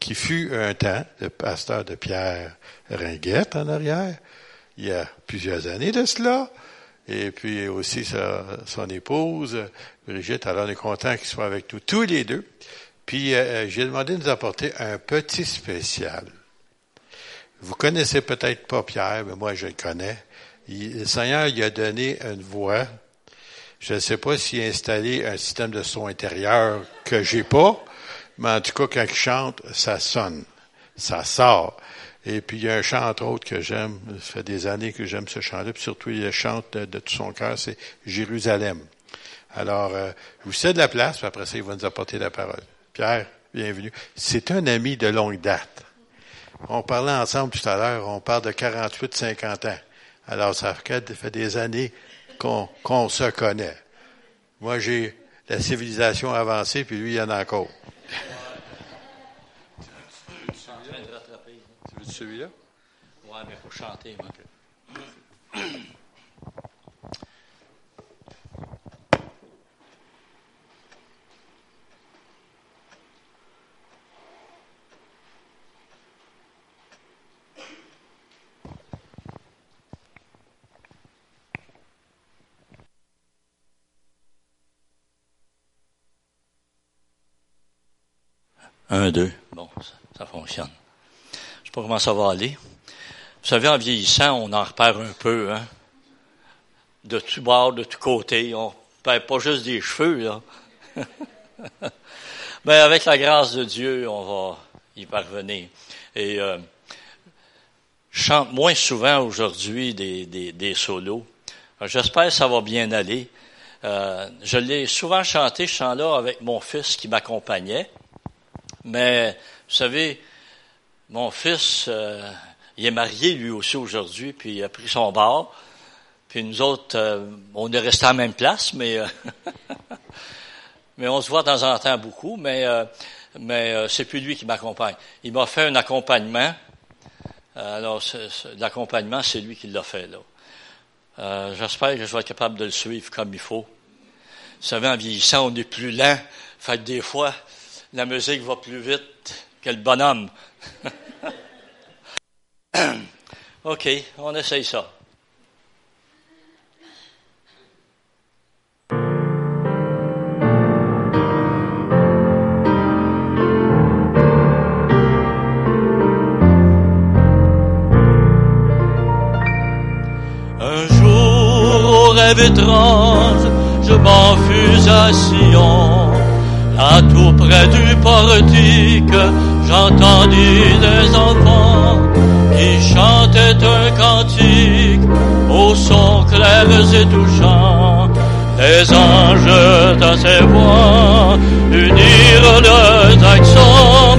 Qui fut un temps le pasteur de Pierre Ringuette en arrière, il y a plusieurs années de cela, et puis aussi son épouse, Brigitte. Alors, on est content qu'ils soient avec nous tous les deux. Puis, euh, j'ai demandé de nous apporter un petit spécial. Vous connaissez peut-être pas Pierre, mais moi, je le connais. le Seigneur il a donné une voix. Je ne sais pas s'il a installé un système de son intérieur que j'ai pas, mais en tout cas, quand il chante, ça sonne. Ça sort. Et puis il y a un chant, entre autres, que j'aime. Ça fait des années que j'aime ce chant-là. Puis surtout, il chante de, tout son cœur, c'est Jérusalem. Alors, euh, je vous cède la place, puis après ça, il va nous apporter la parole. Pierre, bienvenue. C'est un ami de longue date. On parlait ensemble tout à l'heure, on parle de 48, 50 ans. Alors, ça fait des années qu'on se connaît. Moi, j'ai la civilisation avancée, puis lui, il y en a encore. Celui-là? Ouais, mais il faut chanter. Moi. Un, deux. Bon, ça fonctionne sais pas comment ça va aller. Vous savez, en vieillissant, on en repère un peu, hein. De tout bord, de tous côtés. On perd pas juste des cheveux, là. Mais avec la grâce de Dieu, on va y parvenir. Et euh, je chante moins souvent aujourd'hui des, des, des solos. J'espère que ça va bien aller. Euh, je l'ai souvent chanté, ce chant-là, avec mon fils qui m'accompagnait. Mais, vous savez, mon fils, euh, il est marié lui aussi aujourd'hui, puis il a pris son bar. Puis nous autres, euh, on est restés à la même place, mais euh, mais on se voit de temps en temps beaucoup, mais mais c'est plus lui qui m'accompagne. Il m'a fait un accompagnement. alors l'accompagnement, c'est lui qui l'a fait là. J'espère que je vais être capable de le suivre comme il faut. Vous savez, en vieillissant, on est plus lent. Fait que des fois, la musique va plus vite que le bonhomme. OK, on essaye ça. Un jour, rêve étrange, je m'enfuis à Sion, là tout près du portique, j'entendis des enfants qui chantait un cantique au son clair et touchant. Les anges dans ses voix unirent leurs accents,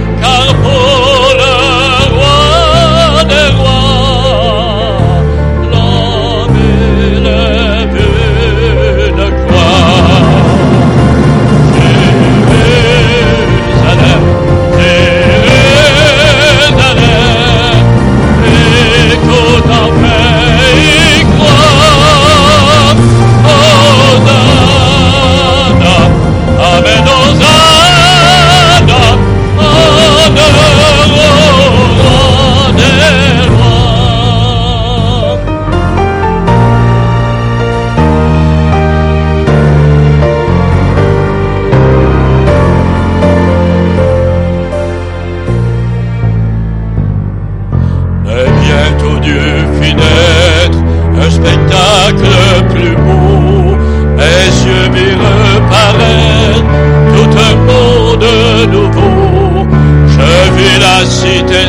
cité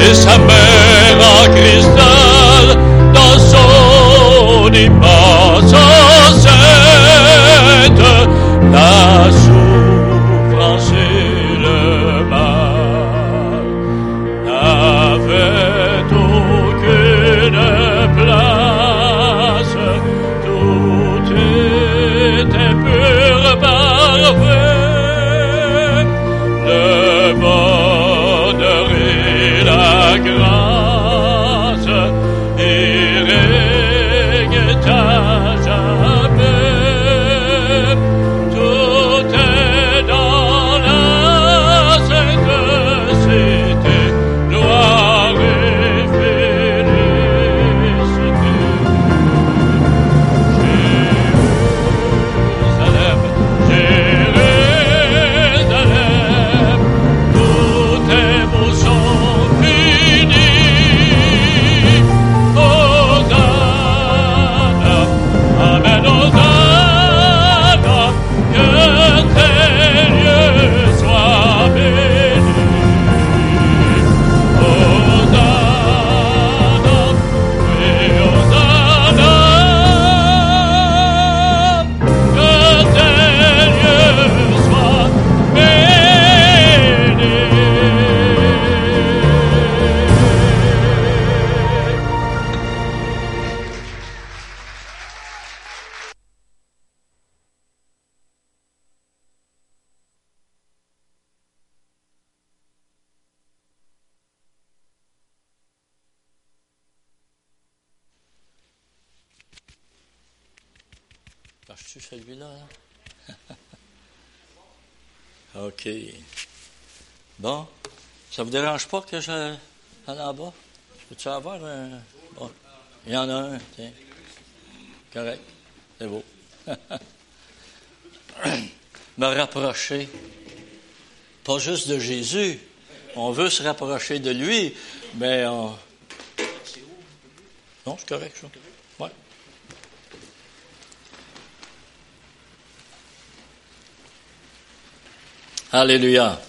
et sa mère en cristal dans son immense enceinte. La OK. Bon. Ça vous dérange pas que je en bas? Peux-tu avoir un. Il y en a un, tiens. Correct. C'est beau. Me rapprocher. Pas juste de Jésus. On veut se rapprocher de lui, mais on. Non, c'est correct, ça. Ouais. Alléluia.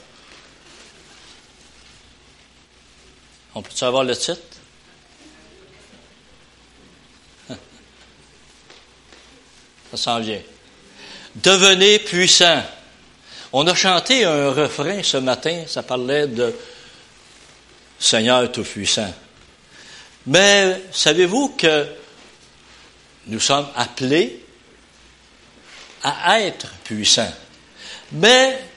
On peut savoir le titre? Ça s'en vient. Devenez puissant. On a chanté un refrain ce matin, ça parlait de Seigneur Tout-Puissant. Mais savez-vous que nous sommes appelés à être puissants? Mais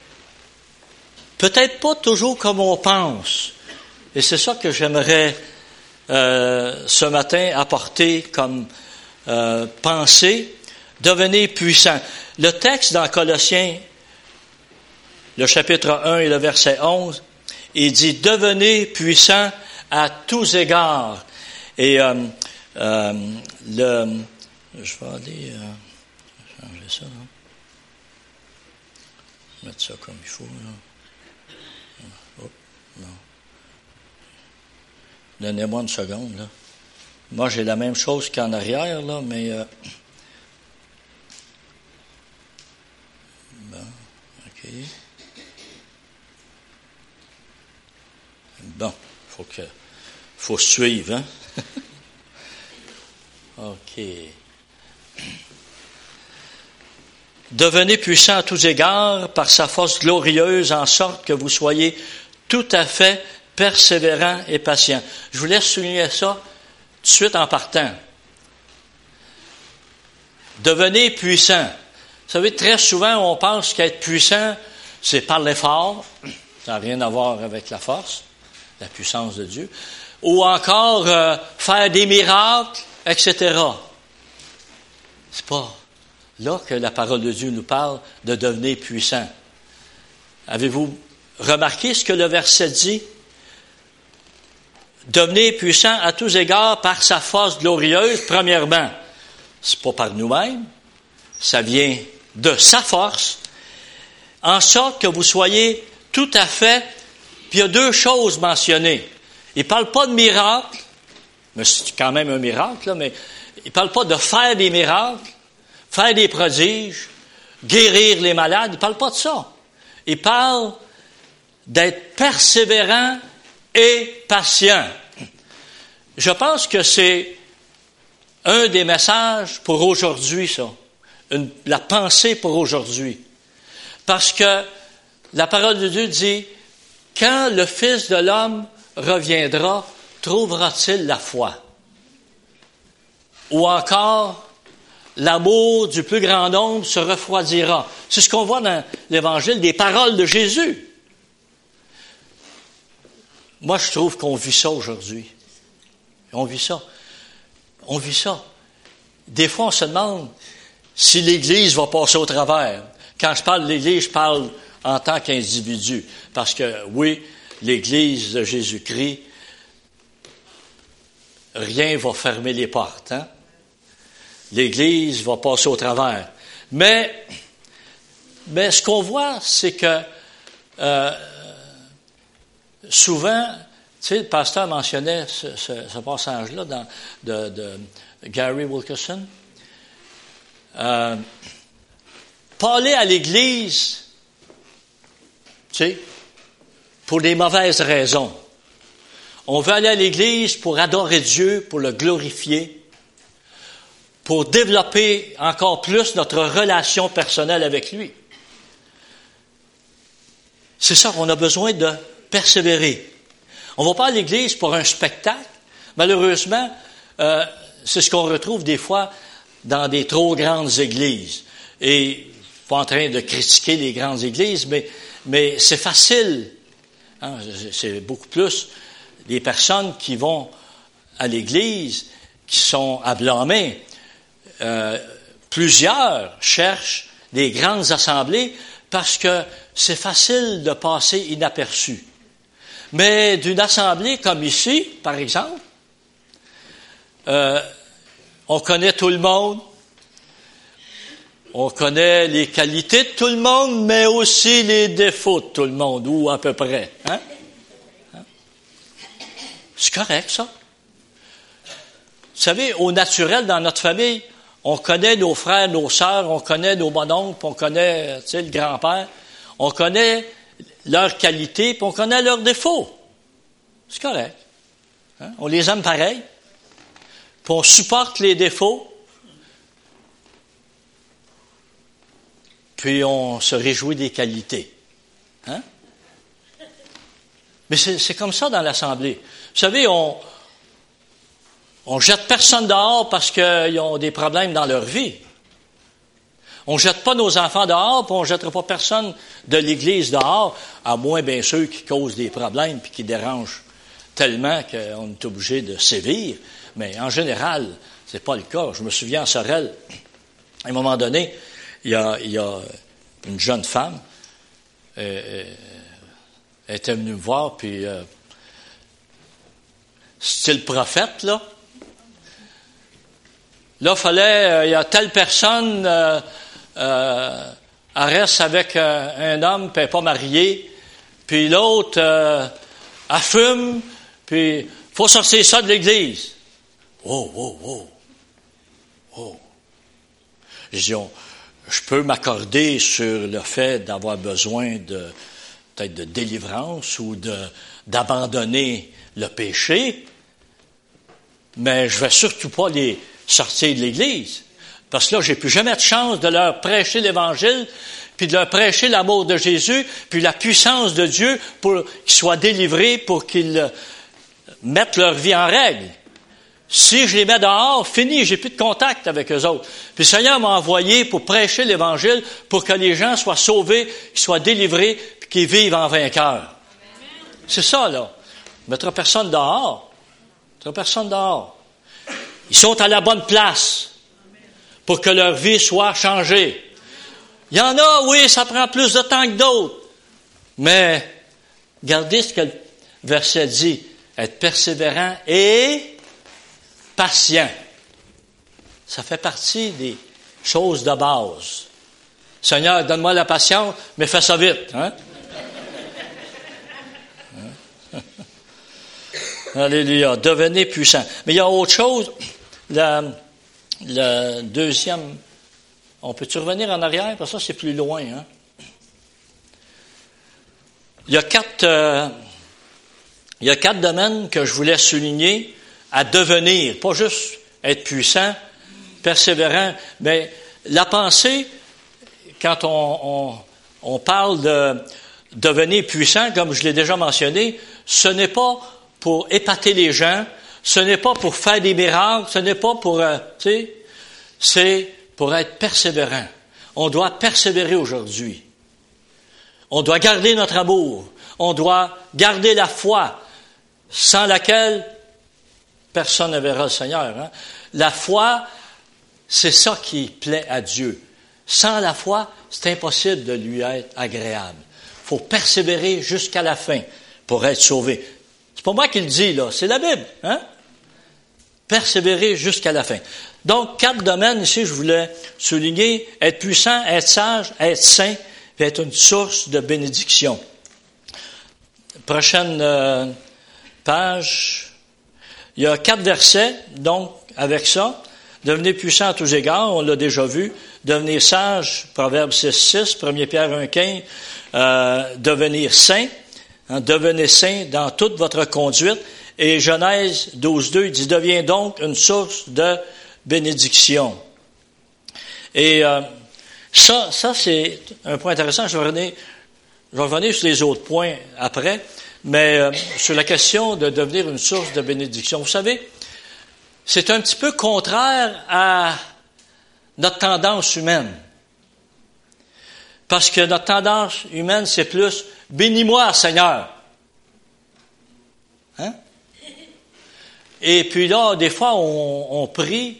peut-être pas toujours comme on pense. Et c'est ça que j'aimerais euh, ce matin apporter comme euh, pensée. Devenez puissant. Le texte dans Colossiens, le chapitre 1 et le verset 11, il dit Devenez puissant à tous égards. Et euh, euh, le. Je vais aller euh, changer ça. Là. Mettre ça comme il faut. Là. Oh, non. Donnez-moi une seconde. Là. Moi, j'ai la même chose qu'en arrière, là, mais. euh, Bon, OK. Bon, faut que, faut suivre, hein? OK. Devenez puissant à tous égards par sa force glorieuse, en sorte que vous soyez tout à fait persévérant et patient. Je vous laisse souligner ça tout de suite en partant. Devenez puissant. Vous savez, très souvent, on pense qu'être puissant, c'est par l'effort. Ça n'a rien à voir avec la force, la puissance de Dieu. Ou encore euh, faire des miracles, etc. C'est pas là que la parole de Dieu nous parle de devenir puissant. Avez-vous remarqué ce que le verset dit? Devenez puissant à tous égards par sa force glorieuse, premièrement. C'est pas par nous-mêmes, ça vient de sa force, en sorte que vous soyez tout à fait. Puis il y a deux choses mentionnées Il ne parle pas de miracle, mais c'est quand même un miracle, mais il ne parle pas de faire des miracles, faire des prodiges, guérir les malades. Il ne parle pas de ça. Il parle d'être persévérant et patient. Je pense que c'est un des messages pour aujourd'hui, ça. la pensée pour aujourd'hui. Parce que la parole de Dieu dit, quand le Fils de l'homme reviendra, trouvera-t-il la foi? Ou encore, l'amour du plus grand nombre se refroidira. C'est ce qu'on voit dans l'Évangile des paroles de Jésus. Moi, je trouve qu'on vit ça aujourd'hui. On vit ça. On vit ça. Des fois, on se demande si l'Église va passer au travers. Quand je parle de l'Église, je parle en tant qu'individu. Parce que, oui, l'Église de Jésus-Christ, rien va fermer les portes. Hein? L'Église va passer au travers. Mais, mais ce qu'on voit, c'est que euh, souvent, tu sais, le pasteur mentionnait ce, passage-là de, Gary Wilkerson. Euh, pas à l'Église, tu sais, pour des mauvaises raisons. On veut aller à l'Église pour adorer Dieu, pour le glorifier, pour développer encore plus notre relation personnelle avec lui. C'est ça qu'on a besoin de persévérer. On ne va pas à l'Église pour un spectacle. Malheureusement, euh, c'est ce qu'on retrouve des fois dans des trop grandes églises. Et pas en train de critiquer les grandes églises, mais, mais c'est facile. Hein, c'est beaucoup plus les personnes qui vont à l'église qui sont à blâmer. Euh, plusieurs cherchent des grandes assemblées parce que c'est facile de passer inaperçu. Mais d'une assemblée comme ici, par exemple, euh, on connaît tout le monde, on connaît les qualités de tout le monde, mais aussi les défauts de tout le monde, ou à peu près. Hein? hein? C'est correct, ça. Vous savez, au naturel, dans notre famille, on connaît nos frères, nos sœurs, on connaît nos mononcles, on connaît le grand-père, on connaît leurs qualités, puis on connaît leurs défauts. C'est correct. Hein? On les aime pareil. Puis on supporte les défauts, puis on se réjouit des qualités. Hein? Mais c'est comme ça dans l'Assemblée. Vous savez, on, on jette personne dehors parce qu'ils ont des problèmes dans leur vie. On ne jette pas nos enfants dehors, puis on ne jettera pas personne de l'Église dehors, à moins bien ceux qui causent des problèmes puis qui dérangent tellement qu'on est obligé de sévir. Mais en général, ce n'est pas le cas. Je me souviens à Sorel, à un moment donné, il y a, une jeune femme, euh, euh, était venue me voir, puis euh, le prophète, là. Là, il fallait, il y a telle personne, euh, euh, reste avec un homme, puis elle n'est pas mariée, puis l'autre, elle fume, puis faut sortir ça de l'Église. Oh, oh, oh. Oh. Je dis, je peux m'accorder sur le fait d'avoir besoin de peut-être de délivrance ou d'abandonner le péché, mais je vais surtout pas les sortir de l'Église. Parce que là, j'ai plus jamais de chance de leur prêcher l'Évangile, puis de leur prêcher l'amour de Jésus, puis la puissance de Dieu pour qu'ils soient délivrés, pour qu'ils mettent leur vie en règle. Si je les mets dehors, fini, j'ai plus de contact avec eux autres. Puis le Seigneur m'a envoyé pour prêcher l'Évangile, pour que les gens soient sauvés, qu'ils soient délivrés, puis qu'ils vivent en vainqueur. C'est ça, là. Mettre personne dehors. Mettre personne dehors. Ils sont à la bonne place pour que leur vie soit changée. Il y en a, oui, ça prend plus de temps que d'autres. Mais, regardez ce que le verset dit. Être persévérant et patient. Ça fait partie des choses de base. Seigneur, donne-moi la patience, mais fais ça vite. Hein? Alléluia. Devenez puissant. Mais il y a autre chose. Le, deuxième. On peut-tu revenir en arrière? Parce que ça, c'est plus loin. Hein? Il y a quatre. Euh, il y a quatre domaines que je voulais souligner à devenir, pas juste être puissant, persévérant, mais la pensée, quand on, on parle de devenir puissant, comme je l'ai déjà mentionné, ce n'est pas pour épater les gens, ce n'est pas pour faire des miracles, ce n'est pas pour, euh, tu sais, c'est pour être persévérant. On doit persévérer aujourd'hui. On doit garder notre amour. On doit garder la foi, sans laquelle personne ne verra le Seigneur. Hein. La foi, c'est ça qui plaît à Dieu. Sans la foi, c'est impossible de lui être agréable. Il faut persévérer jusqu'à la fin pour être sauvé. C'est pas moi qui le dis, là, c'est la Bible. Hein? Persévérer jusqu'à la fin. Donc, quatre domaines ici, je voulais souligner, être puissant, être sage, être saint, être une source de bénédiction. Prochaine euh, page. Il y a quatre versets, donc, avec ça. Devenez puissant à tous égards, on l'a déjà vu. Devenir sage, Proverbe 6, 6, 1 Pierre 1, 15. Euh, devenir saint, hein, devenez saint dans toute votre conduite. Et Genèse 12, 2, il dit, deviens donc une source de bénédiction. Et euh, ça, ça c'est un point intéressant. Je vais, revenir, je vais revenir sur les autres points après, mais euh, sur la question de devenir une source de bénédiction. Vous savez, c'est un petit peu contraire à notre tendance humaine. Parce que notre tendance humaine, c'est plus bénis-moi, Seigneur. Hein? Et puis là, des fois, on, prie,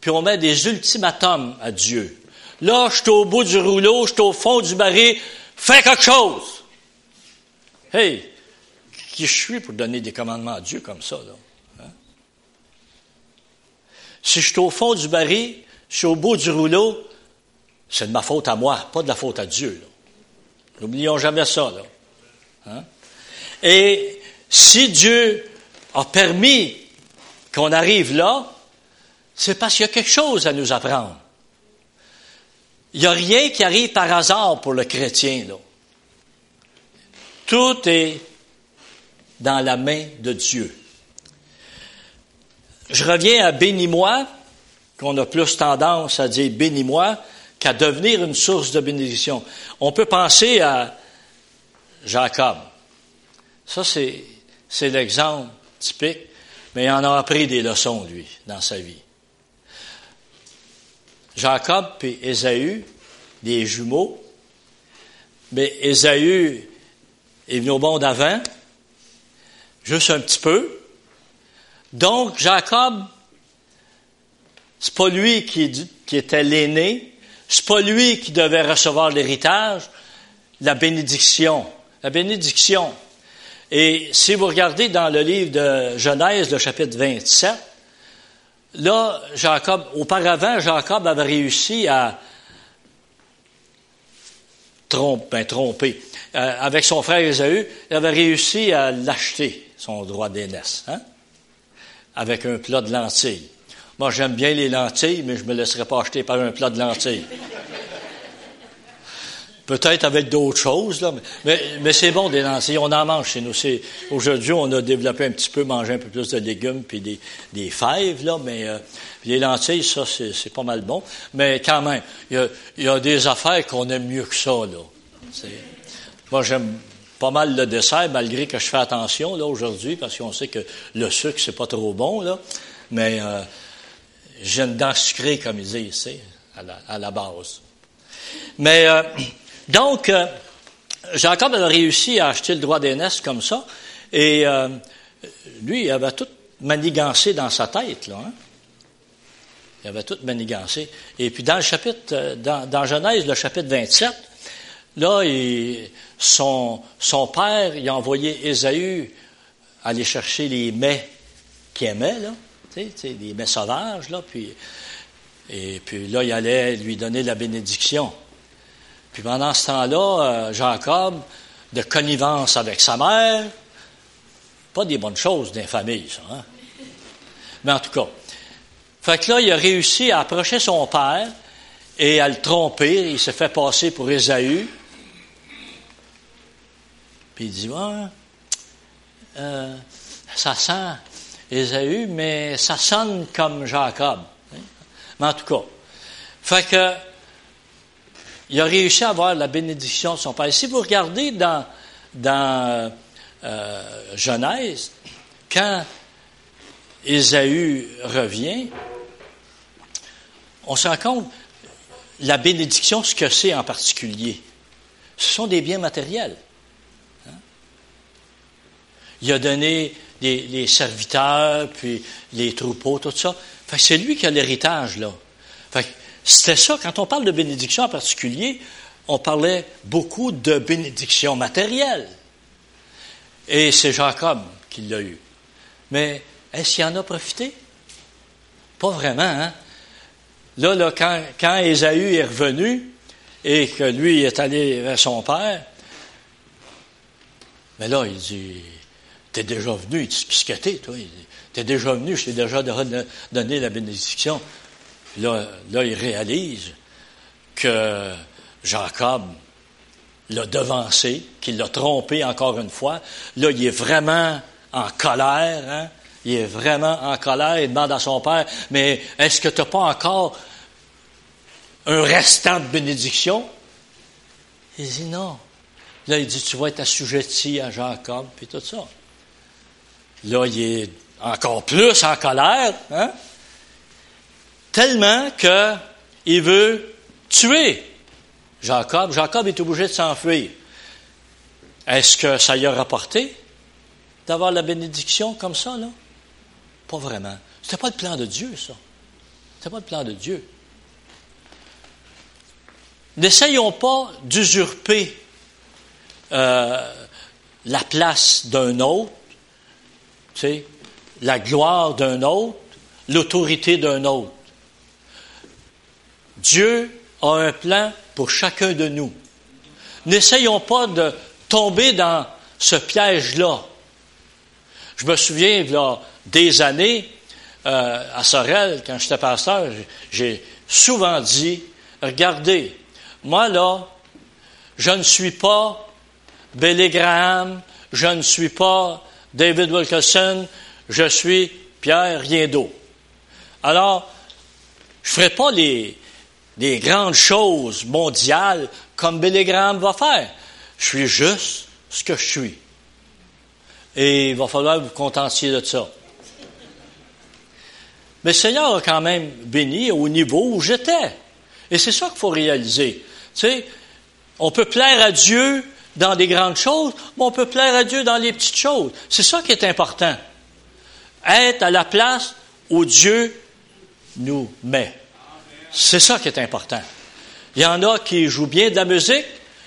puis on met des ultimatums à Dieu. Là, je suis au bout du rouleau, je suis au fond du baril, fais quelque chose. Hey, qui je suis pour donner des commandements à Dieu comme ça, là? Si je suis au fond du baril, je suis au bout du rouleau, c'est de ma faute à moi, pas de la faute à Dieu. N'oublions jamais ça. Là. Hein? Et si Dieu a permis qu'on arrive là, c'est parce qu'il y a quelque chose à nous apprendre. Il n'y a rien qui arrive par hasard pour le chrétien. Là. Tout est dans la main de Dieu. Je reviens à bénis-moi, qu'on a plus tendance à dire bénis-moi qu'à devenir une source de bénédiction. On peut penser à Jacob. Ça, c'est, c'est l'exemple typique, mais il en a appris des leçons, lui, dans sa vie. Jacob et Ésaü, des jumeaux, mais Ésaü est venu au bon d'avant, juste un petit peu, donc, Jacob, c'est pas lui qui, était l'aîné, c'est pas lui qui devait recevoir l'héritage, la bénédiction. La bénédiction. Et si vous regardez dans le livre de Genèse, le chapitre 27, là, Jacob, auparavant, Jacob avait réussi à tromper, ben, tromper. Euh, avec son frère Ésaü, il avait réussi à l'acheter, son droit d'aînesse. Hein? avec un plat de lentilles. Moi, j'aime bien les lentilles, mais je ne me laisserai pas acheter par un plat de lentilles. Peut-être avec d'autres choses, là, mais, mais c'est bon des lentilles. On en mange chez nous. Aujourd'hui, on a développé un petit peu, manger un peu plus de légumes puis des, des fèves, là, mais euh, les lentilles, ça, c'est pas mal bon. Mais quand même, il y a, des affaires qu'on aime mieux que ça, là. Moi, j'aime pas mal le dessert, malgré que je fais attention là aujourd'hui, parce qu'on sait que le sucre, c'est pas trop bon, là. Mais euh, j'ai une dent sucrée, comme ils disent, à la, base. Mais euh, donc, euh, Jacob avait réussi à acheter le droit d'aînesse comme ça, et euh, lui, il avait tout manigancé dans sa tête, là. Hein. Il avait tout manigancé. Et puis dans le chapitre, dans, dans Genèse, le chapitre 27, là, son, père, il a envoyé Ésaü aller chercher les mets qu'il aimait, les mets sauvages, là, puis, et puis là, il allait lui donner la bénédiction. Puis pendant ce temps-là, euh, Jacob, de connivence avec sa mère, pas des bonnes choses d'une famille, ça. Hein? Mais en tout cas, fait que là, il a réussi à approcher son père et à le tromper. Il s'est fait passer pour Ésaü. Puis il dit, euh, ça sent Ésaü, mais ça sonne comme Jacob. Mais en tout cas, fait que il a réussi à avoir la bénédiction de son père. Si vous regardez dans, dans euh, Genèse, quand Ésaü revient, on se rend compte la bénédiction, ce que c'est en particulier. Ce sont des biens matériels. Hein. Il a donné les, serviteurs, puis les troupeaux, tout ça. c'est lui qui a l'héritage, là. C'était ça. Quand on parle de bénédiction en particulier, on parlait beaucoup de bénédiction matérielle. Et c'est Jacob qui l'a eu. Mais est-ce qu'il en a profité? Pas vraiment, hein? Là, quand, Ésaü est revenu et que lui est allé vers son père, mais là, il dit, t'es déjà venu, il dit, qu'est-ce toi? T'es déjà venu, je t'ai déjà donné la bénédiction. Là, là, il réalise que Jacob l'a devancé, qu'il l'a trompé encore une fois. Là, il est vraiment en colère, hein? Il est vraiment en colère, il demande à son père, mais est-ce que tu n'as pas encore un restant de bénédiction? Il dit non. Là, il dit, tu vas être assujetti à Jacob, puis tout ça. Là, il est encore plus en colère, hein? Tellement qu'il veut tuer Jacob. Jacob est obligé de s'enfuir. Est-ce que ça lui a rapporté d'avoir la bénédiction comme ça, là? Pas vraiment. Ce n'était pas le plan de Dieu, ça. Ce n'était pas le plan de Dieu. N'essayons pas d'usurper euh, la place d'un autre, la gloire d'un autre, l'autorité d'un autre. Dieu a un plan pour chacun de nous. N'essayons pas de tomber dans ce piège-là. Je me souviens, là, des années, euh, à Sorel, quand j'étais pasteur, j'ai souvent dit, regardez, moi là, je ne suis pas Billy Graham, je ne suis pas David Wilkerson, je suis Pierre Riendeau. Alors, je ne ferai pas les, les grandes choses mondiales comme Billy Graham va faire. Je suis juste ce que je suis. Et il va falloir vous contentiez de ça. Mais le Seigneur a quand même béni au niveau où j'étais. Et c'est ça qu'il faut réaliser. Tu on peut plaire à Dieu dans des grandes choses, mais on peut plaire à Dieu dans les petites choses. C'est ça qui est important. Être à la place où Dieu nous met. C'est ça qui est important. Il y en a qui jouent bien de la musique,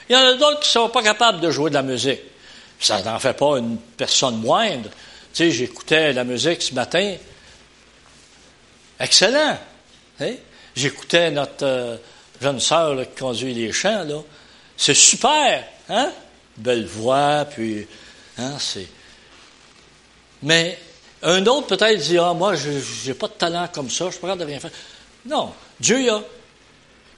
il y en a d'autres qui ne sont pas capables de jouer de la musique. Ça n'en fait pas une personne moindre. Tu sais, j'écoutais la musique ce matin, Excellent. Hein? J'écoutais notre euh, jeune sœur qui conduit les chants. Là. C'est super. Hein? Belle voix, puis hein. Mais un autre peut-être dit Ah, moi, je n'ai pas de talent comme ça, je ne suis pas de rien faire. Non. Dieu a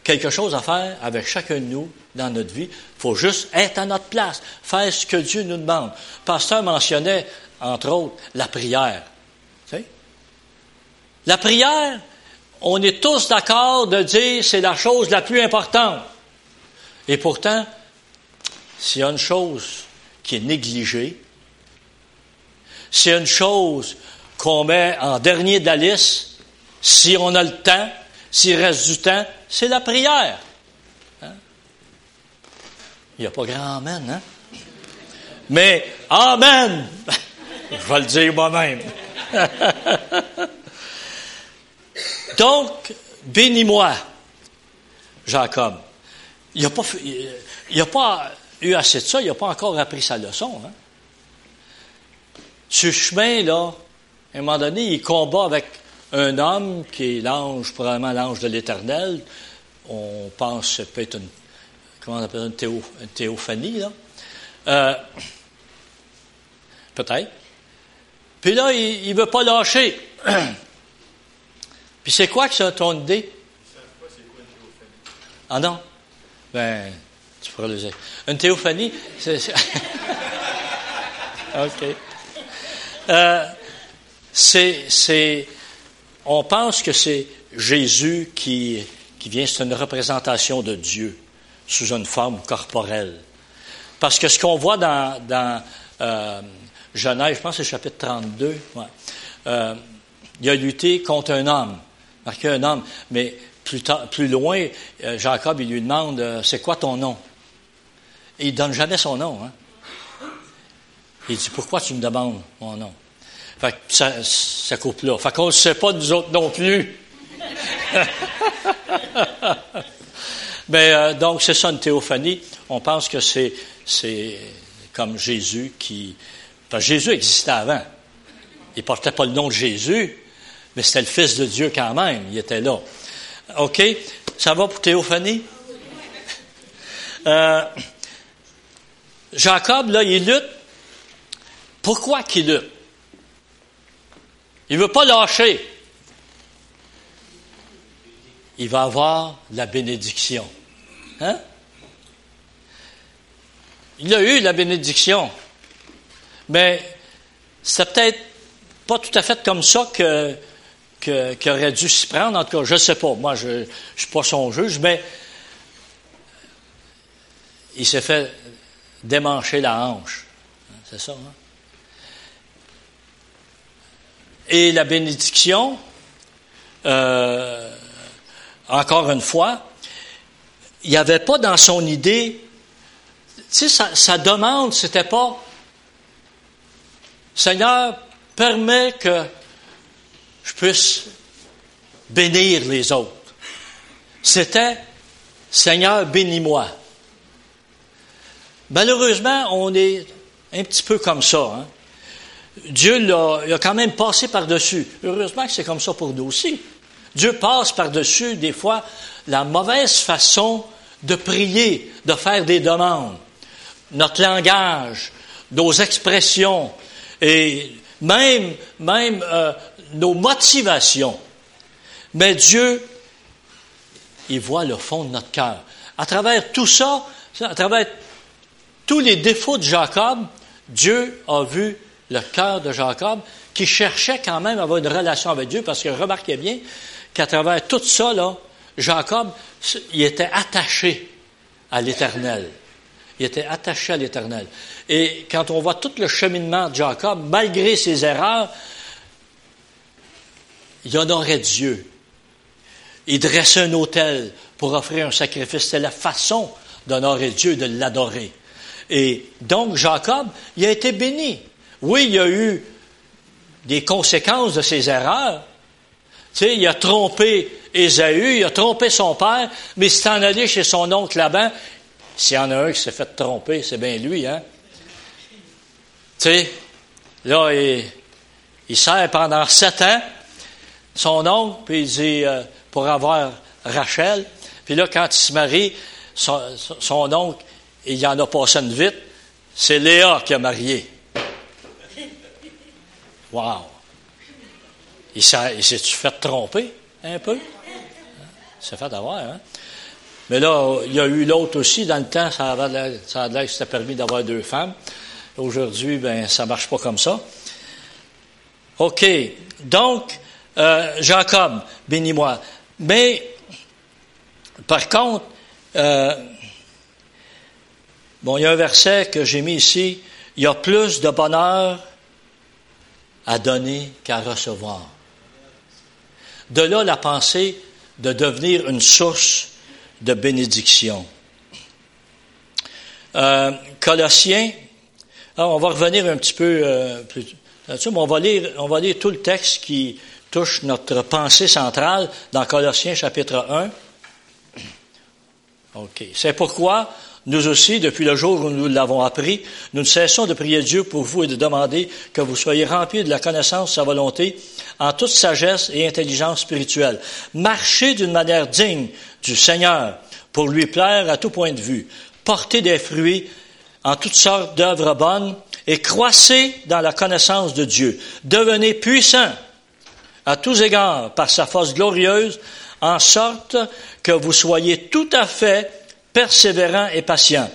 quelque chose à faire avec chacun de nous dans notre vie. Il faut juste être à notre place, faire ce que Dieu nous demande. Le pasteur mentionnait, entre autres, la prière. La prière, on est tous d'accord de dire c'est la chose la plus importante. Et pourtant, s'il y a une chose qui est négligée, s'il y a une chose qu'on met en dernier de la liste, si on a le temps, s'il reste du temps, c'est la prière. Hein? Il n'y a pas grand Amen, hein? Mais Amen! Je vais le dire moi-même. Donc, bénis-moi, Jacob. Il n'a pas, pas eu assez de ça, il n'a pas encore appris sa leçon. Hein? Ce chemin, là, à un moment donné, il combat avec un homme qui est l'ange, probablement l'ange de l'Éternel. On pense que peut être une, comment on appelle une, théophanie, là. Euh, peut-être. Puis là, il ne veut pas lâcher. Puis c'est quoi que ça, ton idée? Ah non? Ben, tu pourras le dire. Une théophanie, c'est... OK. Euh, c'est, on pense que c'est Jésus qui, vient, c'est une représentation de Dieu sous une forme corporelle. Parce que ce qu'on voit dans, dans euh, je pense que c'est chapitre 32, euh, il a lutté contre un homme, marqué un homme, mais plus, plus loin, euh, Jacob, il lui demande, c'est quoi ton nom? Et il donne jamais son nom. Hein? Il dit, pourquoi tu me demandes mon nom? Fait que ça, coupe là. Fait qu'on ne sait pas nous autres non plus. Mais euh, donc, c'est ça une théophanie. On pense que c'est, c'est comme Jésus qui. Parce que Jésus existait avant. Il ne portait pas le nom de Jésus, mais c'était le Fils de Dieu quand même. Il était là. OK? Ça va pour théophanie? Euh, Jacob, là, il lutte. Pourquoi qu'il lutte? Il ne veut pas lâcher. Il va avoir la bénédiction. Hein? Il a eu la bénédiction. Mais c'est peut-être pas tout à fait comme ça que, qu'il aurait dû s'y prendre. En tout cas, je ne sais pas. Moi, je ne suis pas son juge, mais il s'est fait démancher la hanche. C'est ça, hein? Et la bénédiction, euh, encore une fois, il n'y avait pas dans son idée, tu sais, sa, sa demande, c'était pas, Seigneur, permets que je puisse bénir les autres. C'était, Seigneur, bénis-moi. Malheureusement, on est un petit peu comme ça. Hein? Dieu l'a, a quand même passé par-dessus. Heureusement que c'est comme ça pour nous aussi. Dieu passe par-dessus, des fois, la mauvaise façon de prier, de faire des demandes. Notre langage, nos expressions et même, même euh, nos motivations. Mais Dieu, il voit le fond de notre cœur. À travers tout ça, à travers tous les défauts de Jacob, Dieu a vu le cœur de Jacob, qui cherchait quand même à avoir une relation avec Dieu, parce que remarquez bien qu'à travers tout ça, Jacob, il était attaché à l'Éternel. Il était attaché à l'Éternel. Et quand on voit tout le cheminement de Jacob, malgré ses erreurs, il honorait Dieu. Il dressait un autel pour offrir un sacrifice. C'est la façon d'honorer Dieu, de l'adorer. Et donc, Jacob, il a été béni. Oui, il y a eu des conséquences de ses erreurs. Tu il a trompé Ésaü, il a trompé son père, mais s'est en allé chez son oncle Laban. S'il y en a un qui s'est fait tromper, c'est bien lui, hein? Tu sais, là, il, il sert pendant sept ans son oncle, puis il dit, euh, pour avoir Rachel. Puis là, quand il se marie, son, son oncle, il en a passé une vite, c'est Léa qui a marié. Wow! Il s'est-tu fait tromper un peu? Il s'est fait avoir, hein? Mais là, il y a eu l'autre aussi. Dans le temps, ça a l'air que c'était permis d'avoir deux femmes. Aujourd'hui, ben, ça marche pas comme ça. OK. Donc, euh, Jacob, bénis-moi. Mais, par contre, euh, bon, il y a un verset que j'ai mis ici. Il y a plus de bonheur à donner qu'à recevoir. De là la pensée de devenir une source de bénédiction. Euh, Colossiens, ah, on va revenir un petit peu euh, plus là-dessus, mais on va, lire, on va lire tout le texte qui touche notre pensée centrale dans Colossiens chapitre 1. OK. C'est pourquoi nous aussi, depuis le jour où nous l'avons appris, nous ne cessons de prier Dieu pour vous et de demander que vous soyez remplis de la connaissance de sa volonté en toute sagesse et intelligence spirituelle. Marchez d'une manière digne du Seigneur pour lui plaire à tout point de vue. Portez des fruits en toutes sortes d'œuvres bonnes et croissez dans la connaissance de Dieu. Devenez puissants à tous égards par sa force glorieuse, en sorte que vous soyez tout à fait persévérants et patients.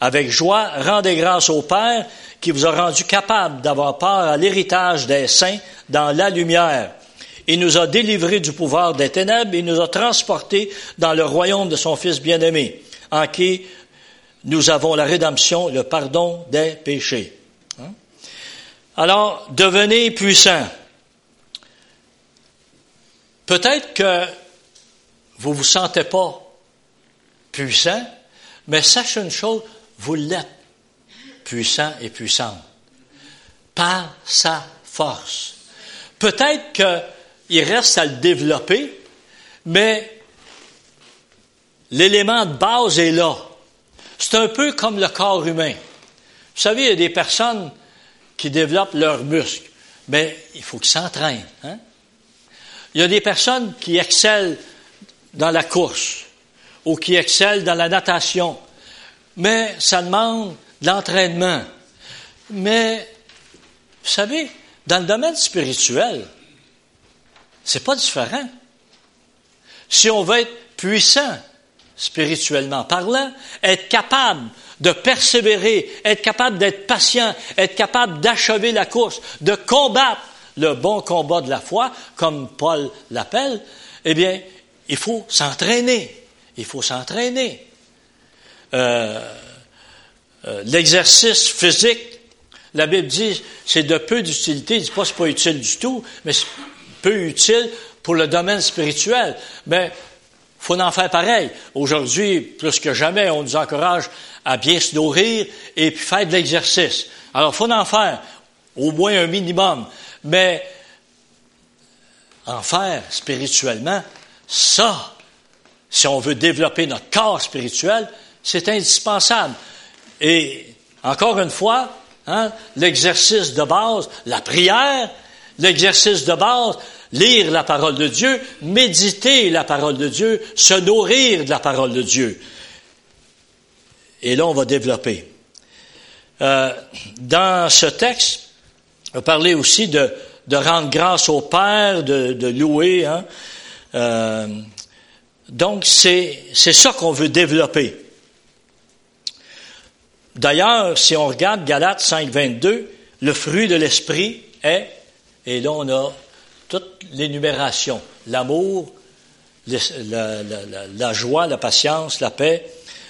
Avec joie, rendez grâce au Père qui vous a rendu capable d'avoir part à l'héritage des saints dans la lumière. Il nous a délivrés du pouvoir des ténèbres et nous a transportés dans le royaume de son Fils bien-aimé, en qui nous avons la rédemption, le pardon des péchés. Hein? Alors, devenez puissants. Peut-être que vous vous sentez pas puissant, mais sachez une chose, vous l'êtes puissant et puissante par sa force. Peut-être qu'il reste à le développer, mais l'élément de base est là. C'est un peu comme le corps humain. Vous savez, il y a des personnes qui développent leurs muscles, mais il faut qu'ils s'entraînent. Hein? Il y a des personnes qui excellent dans la course ou qui excellent dans la natation, mais ça demande de l'entraînement. Mais, vous savez, dans le domaine spirituel, c'est pas différent. Si on veut être puissant spirituellement parlant, être capable de persévérer, être capable d'être patient, être capable d'achever la course, de combattre le bon combat de la foi, comme Paul l'appelle, eh bien, il faut s'entraîner. Il faut s'entraîner. Euh, euh, l'exercice physique, la Bible dit, c'est de peu d'utilité. Il dit pas c'est pas utile du tout, mais c'est peu utile pour le domaine spirituel. Mais faut en faire pareil. Aujourd'hui, plus que jamais, on nous encourage à bien se nourrir et puis faire de l'exercice. Alors, faut en faire au moins un minimum. Mais en faire spirituellement, ça, si on veut développer notre corps spirituel, c'est indispensable. Et encore une fois, hein, l'exercice de base, la prière, l'exercice de base, lire la parole de Dieu, méditer la parole de Dieu, se nourrir de la parole de Dieu. Et là, on va développer. Euh, dans ce texte, on parler aussi de, de rendre grâce au Père, de, de louer. Hein. Euh, donc, c'est ça qu'on veut développer. D'ailleurs, si on regarde Galates 5, 22, le fruit de l'esprit est, et là on a toute l'énumération, l'amour, la, joie, la patience, la paix,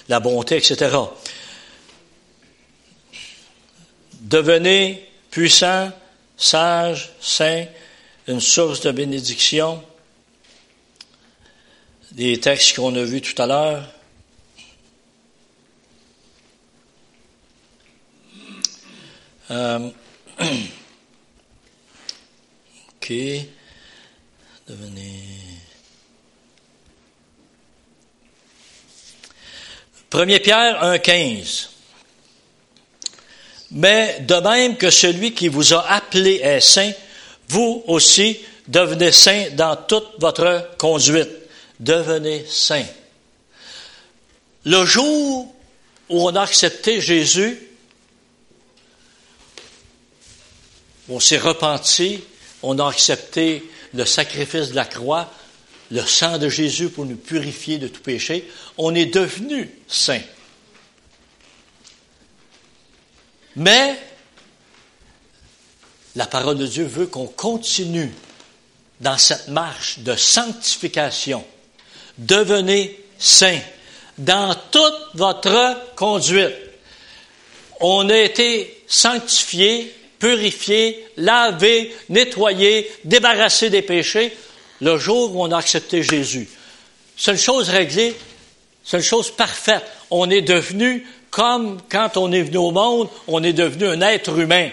la bonté, etc. Devenez puissant, sage, saint, une source de bénédiction. Des textes qu'on a vus tout à l'heure. Euh. Devenez. 1 Pierre 1,15. Mais de même que celui qui vous a appelé est saint, vous aussi devenez saint dans toute votre conduite. Devenez saint. Le jour où on a accepté Jésus, on s'est repenti, on a accepté le sacrifice de la croix, le sang de Jésus pour nous purifier de tout péché, on est devenu saint. Mais la parole de Dieu veut qu'on continue dans cette marche de sanctification. Devenez saint dans toute votre conduite. On a été sanctifié purifié, lavé, nettoyé, débarrassé des péchés le jour où on a accepté Jésus. C'est une chose réglée, c'est une chose parfaite. On est devenu comme quand on est venu au monde, on est devenu un être humain,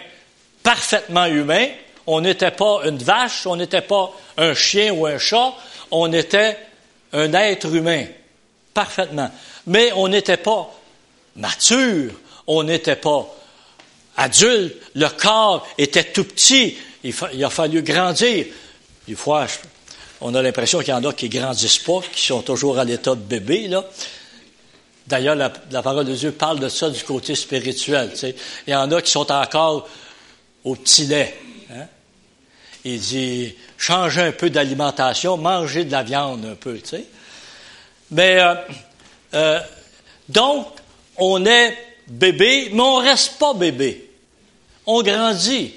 parfaitement humain. On n'était pas une vache, on n'était pas un chien ou un chat, on était un être humain, parfaitement. Mais on n'était pas mature, on n'était pas adulte, le corps était tout petit. Il, a fallu grandir. Des fois, on a l'impression qu'il y en a qui ne grandissent pas, qui sont toujours à l'état de bébé. Là. D'ailleurs, la, parole de Dieu parle de ça du côté spirituel. Il y en a qui sont encore au petit lait. Hein. Il dit, changez un peu d'alimentation, mangez de la viande un peu. Mais euh, euh, donc, on est bébé, mais on reste pas bébé. On grandit.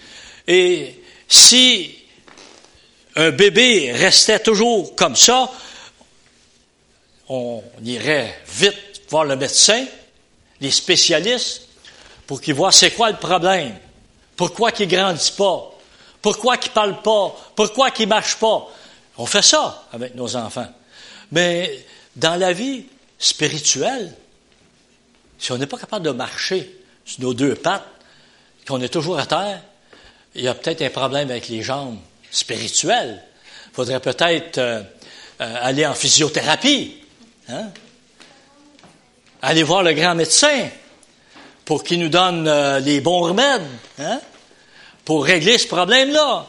Et si un bébé restait toujours comme ça, on irait vite voir le médecin, les spécialistes, pour qu'ils voient c'est quoi le problème, pourquoi il ne grandit pas, pourquoi il ne parle pas, pourquoi il ne marche pas? On fait ça avec nos enfants. Mais dans la vie spirituelle, si on n'est pas capable de marcher sur nos deux pattes, qu'on est toujours à terre, il y a peut-être un problème avec les jambes spirituelles. Il faudrait peut-être euh, euh, aller en physiothérapie. Hein? Aller voir le grand médecin pour qu'il nous donne euh, les bons remèdes hein? Pour régler ce problème-là.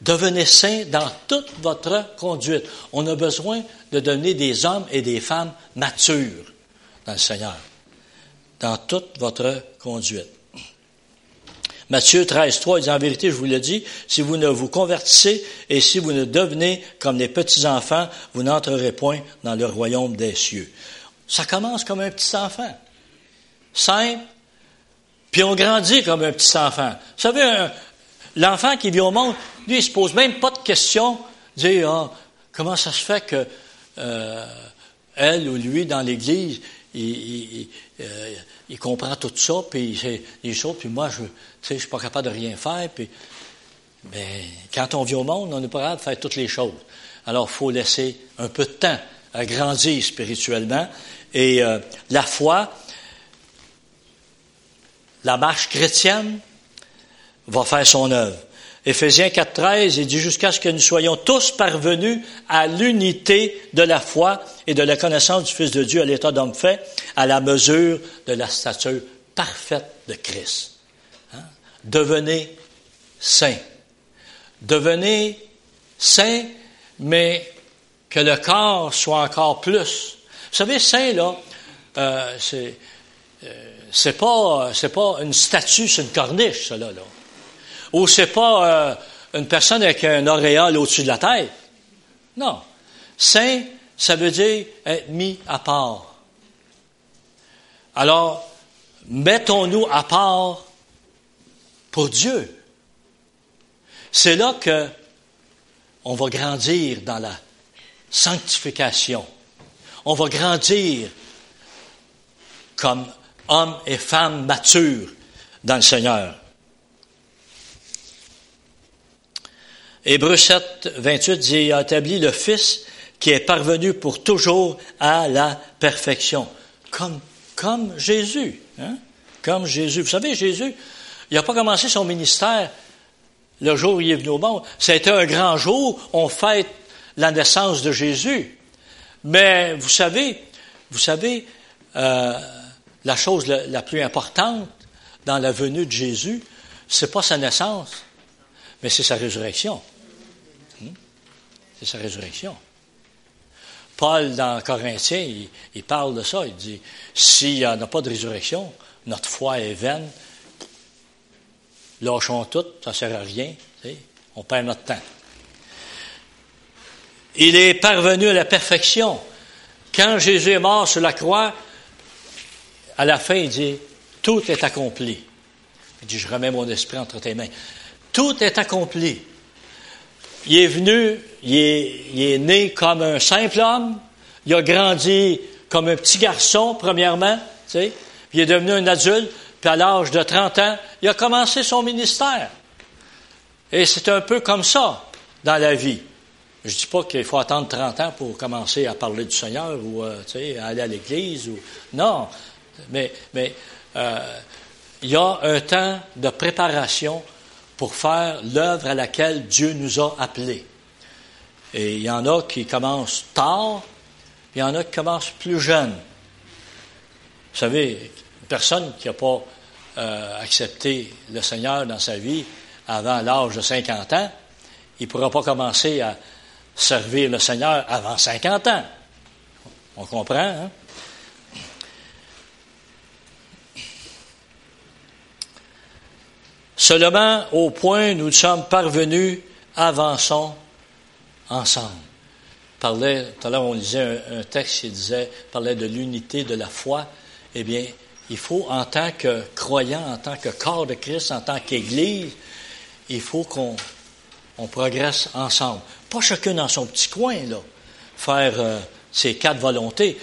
Devenez saints dans toute votre conduite. On a besoin de donner des hommes et des femmes matures dans le Seigneur, dans toute votre conduite. Matthieu 13, 3, il dit en vérité, je vous le dis, si vous ne vous convertissez et si vous ne devenez comme les petits-enfants, vous n'entrerez point dans le royaume des cieux. Ça commence comme un petit enfant. Simple. Puis on grandit comme un petit enfant. Vous savez, l'enfant qui vit au monde, lui, il se pose même pas de questions. Dit, ah, comment ça se fait que euh, elle ou lui, dans l'Église, il, euh, il, comprend tout ça, puis il les choses, puis moi, je ne suis pas capable de rien faire. Puis, mais quand on vit au monde, on n'est pas capable de faire toutes les choses. Alors, il faut laisser un peu de temps à grandir spirituellement. Et euh, la foi, la marche chrétienne, va faire son œuvre. Éphésiens 4.13, il dit jusqu'à ce que nous soyons tous parvenus à l'unité de la foi et de la connaissance du Fils de Dieu à l'état d'homme fait, à la mesure de la stature parfaite de Christ. Hein? Devenez saints. Devenez saints, mais que le corps soit encore plus. Vous savez, saint, là, euh, c'est, euh, c'est pas, c'est pas une statue sur une corniche, là. là. Ou c'est pas euh, une personne avec un auréole au-dessus de la tête. Non. Saint, ça veut dire être mis à part. Alors, mettons-nous à part pour Dieu. C'est là que on va grandir dans la sanctification. On va grandir comme hommes et femmes matures dans le Seigneur. Hébreu 7, 28 dit, il a établi le Fils qui est parvenu pour toujours à la perfection. Comme, comme Jésus. Hein? Comme Jésus. Vous savez, Jésus, il n'a pas commencé son ministère le jour où il est venu au monde. C'était un grand jour. On fête la naissance de Jésus. Mais vous savez, vous savez, euh, la chose la, plus importante dans la venue de Jésus, c'est pas sa naissance, mais c'est sa résurrection c'est sa résurrection. Paul, dans Corinthiens, il, parle de ça. Il dit, s'il n'y en a pas de résurrection, notre foi est vaine. Lâchons tout, ça ne sert à rien. On perd notre temps. Il est parvenu à la perfection. Quand Jésus est mort sur la croix, à la fin, il dit, tout est accompli. Il dit, je remets mon esprit entre tes mains. Tout est accompli. Il est venu, il est, né comme un simple homme, il a grandi comme un petit garçon, premièrement, puis il est devenu un adulte, puis à l'âge de 30 ans, il a commencé son ministère. Et c'est un peu comme ça dans la vie. Je ne dis pas qu'il faut attendre 30 ans pour commencer à parler du Seigneur ou euh, sais, aller à l'église. Ou... Non, mais, euh, il y a un temps de préparation pour faire l'œuvre à laquelle Dieu nous a appelés. Et il y en a qui commencent tard, il y en a qui commencent plus jeunes. Vous savez, une personne qui n'a pas euh, accepté le Seigneur dans sa vie avant l'âge de 50 ans, il ne pourra pas commencer à servir le Seigneur avant 50 ans. On comprend, hein? Seulement au point où nous sommes parvenus, avançons ensemble. Parlait, tout à l'heure on lisait un, texte qui disait, parlait de l'unité de la foi. Eh bien, il faut, en tant que croyant, en tant que corps de Christ, en tant qu'Église, il faut qu'on on progresse ensemble. Pas chacun dans son petit coin, là, faire euh, ses quatre volontés.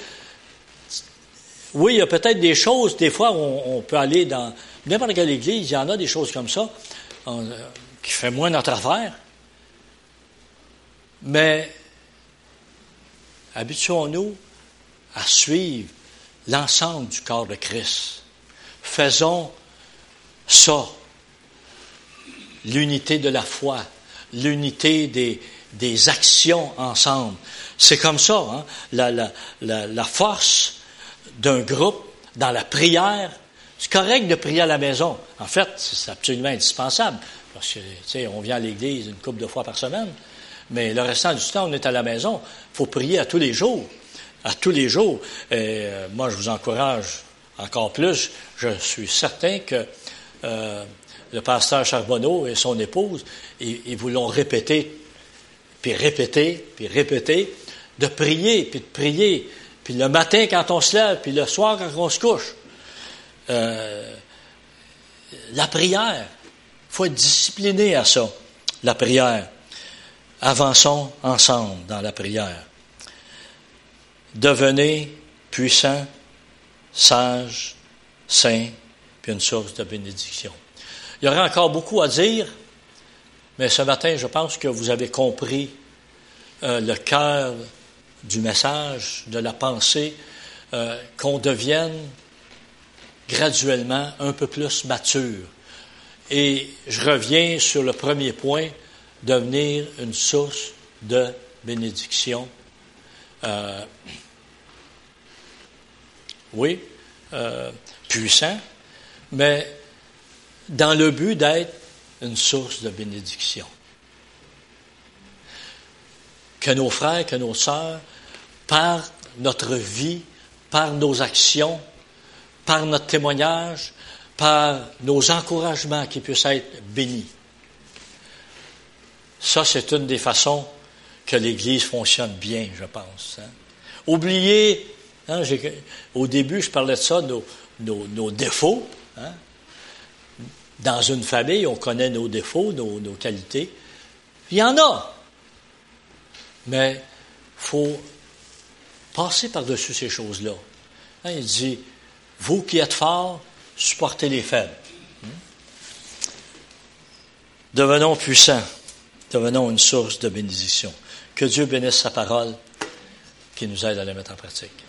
Oui, il y a peut-être des choses, des fois, on, on peut aller dans n'importe quelle église, il y en a des choses comme ça, euh, qui fait moins notre affaire. Mais habituons-nous à suivre l'ensemble du corps de Christ. Faisons ça, l'unité de la foi, l'unité des, actions ensemble. C'est comme ça, hein? la force d'un groupe dans la prière. C'est correct de prier à la maison. En fait, c'est absolument indispensable. Parce que, on vient à l'église une couple de fois par semaine. Mais le restant du temps, on est à la maison. Il faut prier à tous les jours. À tous les jours. Et euh, moi, je vous encourage encore plus. Je suis certain que euh, le pasteur Charbonneau et son épouse, ils, ils vous l'ont répété, puis répété, puis répété, de prier, puis de prier puis le matin quand on se lève, puis le soir quand on se couche. Euh, la prière, il faut être discipliné à ça, la prière. Avançons ensemble dans la prière. Devenez puissants, sages, saints, puis une source de bénédiction. Il y aurait encore beaucoup à dire, mais ce matin, je pense que vous avez compris euh, le cœur du message, de la pensée, euh, qu'on devienne graduellement un peu plus mature. Et je reviens sur le premier point, devenir une source de bénédiction. Euh, oui, euh, puissant, mais dans le but d'être une source de bénédiction. Que nos frères, que nos sœurs par notre vie, par nos actions, par notre témoignage, par nos encouragements qui puissent être bénis. Ça, c'est une des façons que l'Église fonctionne bien, je pense. Hein. Oubliez, hein, au début, je parlais de ça, nos, défauts. Hein. Dans une famille, on connaît nos défauts, nos, nos qualités. Il y en a. Mais il faut Passez par-dessus ces choses-là. Hein, il dit, vous qui êtes forts, supportez les faibles. Hmm? Devenons puissants. Devenons une source de bénédiction. Que Dieu bénisse sa parole, qui nous aide à la mettre en pratique.